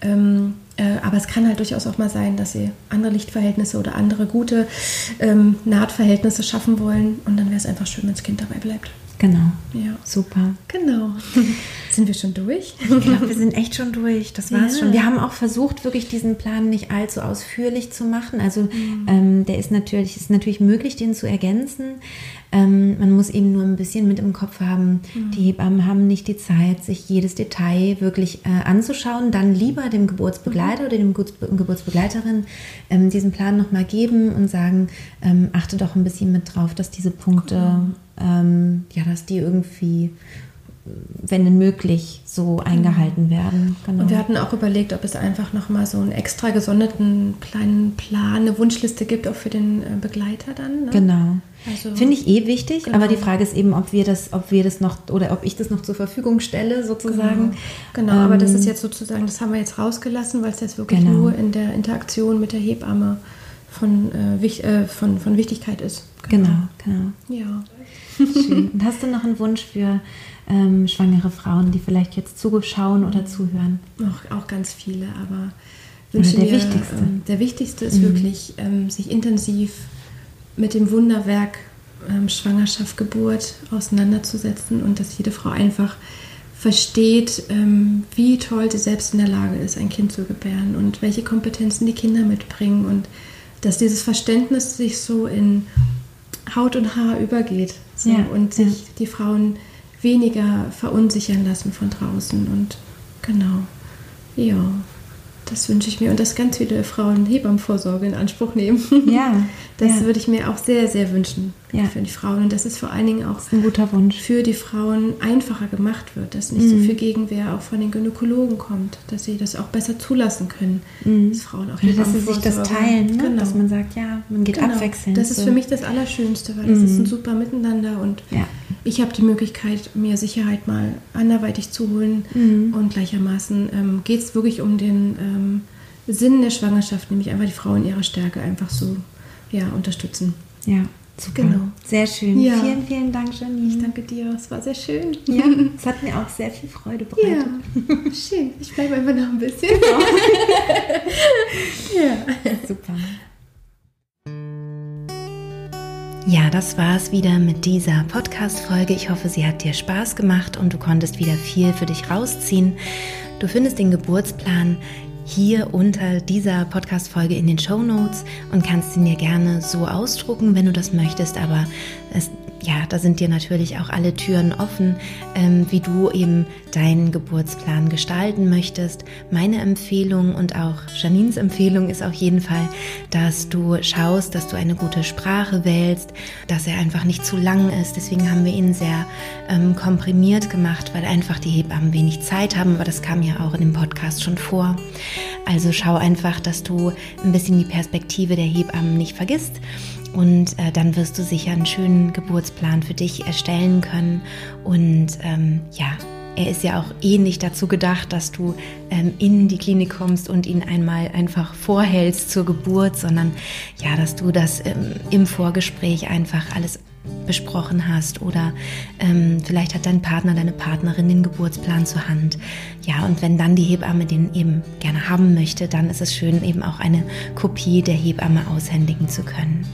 Ähm, äh, aber es kann halt durchaus auch mal sein, dass sie andere Lichtverhältnisse oder andere gute ähm, Nahtverhältnisse schaffen wollen. Und dann wäre es einfach schön, wenn das Kind dabei bleibt. Genau, Ja. super. Genau. Sind wir schon durch? Ich glaube, wir sind echt schon durch. Das war's Ja. schon. Wir haben auch versucht, wirklich diesen Plan nicht allzu ausführlich zu machen. Also Mhm. ähm, der ist natürlich, ist natürlich möglich, den zu ergänzen. Ähm, man muss eben nur ein bisschen mit im Kopf haben, Mhm. die Hebammen haben nicht die Zeit, sich jedes Detail wirklich äh, anzuschauen. Dann lieber dem Geburtsbegleiter oder dem Geburts Geburtsbegleiterin ähm, diesen Plan nochmal geben und sagen, ähm, achte doch ein bisschen mit drauf, dass diese Punkte, ähm, ja, dass die irgendwie wenn möglich, so eingehalten werden. Genau. Und wir hatten auch überlegt, ob es einfach nochmal so einen extra gesonderten kleinen Plan, eine Wunschliste gibt, auch für den äh, Begleiter dann. Ne? genau. Also- Finde ich eh wichtig, Genau. aber die Frage ist eben, ob wir das, ob wir das noch oder ob ich das noch zur Verfügung stelle, sozusagen. Genau, aber das Ähm, ist jetzt sozusagen, das haben wir jetzt rausgelassen, weil es jetzt wirklich Genau. nur in der Interaktion mit der Hebamme von, äh, wich, äh, von, von Wichtigkeit ist. Genau, genau. Ja. Schön. Und hast du noch einen Wunsch für ähm, schwangere Frauen, die vielleicht jetzt zuschauen oder zuhören? Auch, auch ganz viele, aber wünsche der mir, wichtigste? Ähm, der wichtigste ist wirklich, ähm, sich intensiv mit dem Wunderwerk ähm, Schwangerschaft, Geburt auseinanderzusetzen und dass jede Frau einfach versteht, ähm, wie toll sie selbst in der Lage ist, ein Kind zu gebären und welche Kompetenzen die Kinder mitbringen und dass dieses Verständnis sich so in Haut und Haar übergeht so, Ja, und ja. sich die Frauen weniger verunsichern lassen von draußen und genau, ja, Das wünsche ich mir und dass ganz viele Frauen Hebammenvorsorge in Anspruch nehmen. Ja. Das ja. würde ich mir auch sehr, sehr wünschen Ja. für die Frauen. Und dass es vor allen Dingen auch ein guter Wunsch. für die Frauen einfacher gemacht wird, dass nicht so Mhm. viel Gegenwehr auch von den Gynäkologen kommt, dass sie das auch besser zulassen können, Mhm. dass Frauen auch Oder dass sie sich das teilen, ne? Genau. dass man sagt, ja, man geht Genau. abwechselnd. Das ist so. für mich das Allerschönste, weil das Mhm. ist ein super Miteinander und Ja. Ich habe die Möglichkeit, mir Sicherheit mal anderweitig zu holen Mhm. und gleichermaßen ähm, geht es wirklich um den ähm, Sinn der Schwangerschaft, nämlich einfach die Frau in ihrer Stärke einfach so ja, unterstützen. Ja, super. Genau. Sehr schön. Ja. Vielen, vielen Dank, Janine. Ich danke dir, es war sehr schön. Ja, es hat mir auch sehr viel Freude bereitet. Ja, schön. Ich bleibe einfach noch ein bisschen. ja. Super. Ja, das war's wieder mit dieser Podcast-Folge. Ich hoffe, sie hat dir Spaß gemacht und du konntest wieder viel für dich rausziehen. Du findest den Geburtsplan hier unter dieser Podcast-Folge in den Show Notes und kannst ihn dir gerne so ausdrucken, wenn du das möchtest. Aber es, ja, da sind dir natürlich auch alle Türen offen, ähm, wie du eben deinen Geburtsplan gestalten möchtest. Meine Empfehlung und auch Janines Empfehlung ist auf jeden Fall, dass du schaust, dass du eine gute Sprache wählst, dass er einfach nicht zu lang ist. Deswegen haben wir ihn sehr ähm, komprimiert gemacht, weil einfach die Hebammen wenig Zeit haben. Aber das kam ja auch in dem Podcast schon vor. Also schau einfach, dass du ein bisschen die Perspektive der Hebammen nicht vergisst. Und äh, dann wirst du sicher einen schönen Geburtsplan für dich erstellen können. Und ähm, ja, er ist ja auch nicht dazu gedacht, dass du ähm, in die Klinik kommst und ihn einmal einfach vorhältst zur Geburt, sondern ja, dass du das ähm, im Vorgespräch einfach alles besprochen hast oder ähm, vielleicht hat dein Partner, deine Partnerin den Geburtsplan zur Hand. Ja, und wenn dann die Hebamme den eben gerne haben möchte, dann ist es schön, eben auch eine Kopie der Hebamme aushändigen zu können.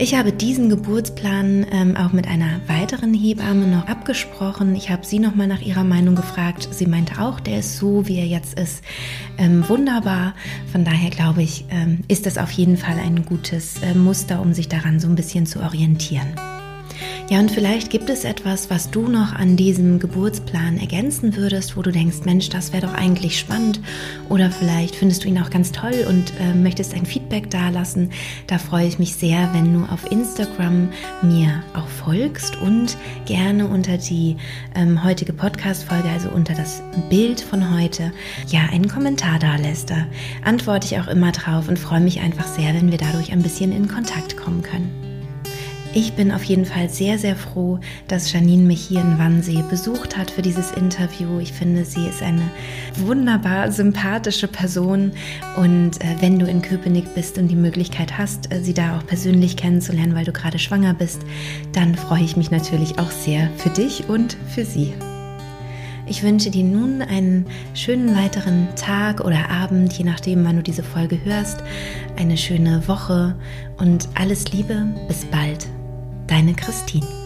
Ich habe diesen Geburtsplan ähm, auch mit einer weiteren Hebamme noch abgesprochen. Ich habe sie nochmal nach ihrer Meinung gefragt. Sie meinte auch, der ist so, wie er jetzt ist, ähm, wunderbar. Von daher glaube ich, ähm, ist das auf jeden Fall ein gutes äh, Muster, um sich daran so ein bisschen zu orientieren. Ja, und vielleicht gibt es etwas, was du noch an diesem Geburtsplan ergänzen würdest, wo du denkst, Mensch, das wäre doch eigentlich spannend. Oder vielleicht findest du ihn auch ganz toll und äh, möchtest ein Feedback dalassen. Da freue ich mich sehr, wenn du auf Instagram mir auch folgst und gerne unter die ähm, heutige Podcast-Folge, also unter das Bild von heute, ja, einen Kommentar da lässt. Da antworte ich auch immer drauf und freue mich einfach sehr, wenn wir dadurch ein bisschen in Kontakt kommen können. Ich bin auf jeden Fall sehr, sehr froh, dass Janine mich hier in Wannsee besucht hat für dieses Interview. Ich finde, sie ist eine wunderbar sympathische Person und äh, wenn du in Köpenick bist und die Möglichkeit hast, äh, sie da auch persönlich kennenzulernen, weil du gerade schwanger bist, dann freue ich mich natürlich auch sehr für dich und für sie. Ich wünsche dir nun einen schönen weiteren Tag oder Abend, je nachdem, wann du diese Folge hörst, eine schöne Woche und alles Liebe, bis bald. Deine Christine.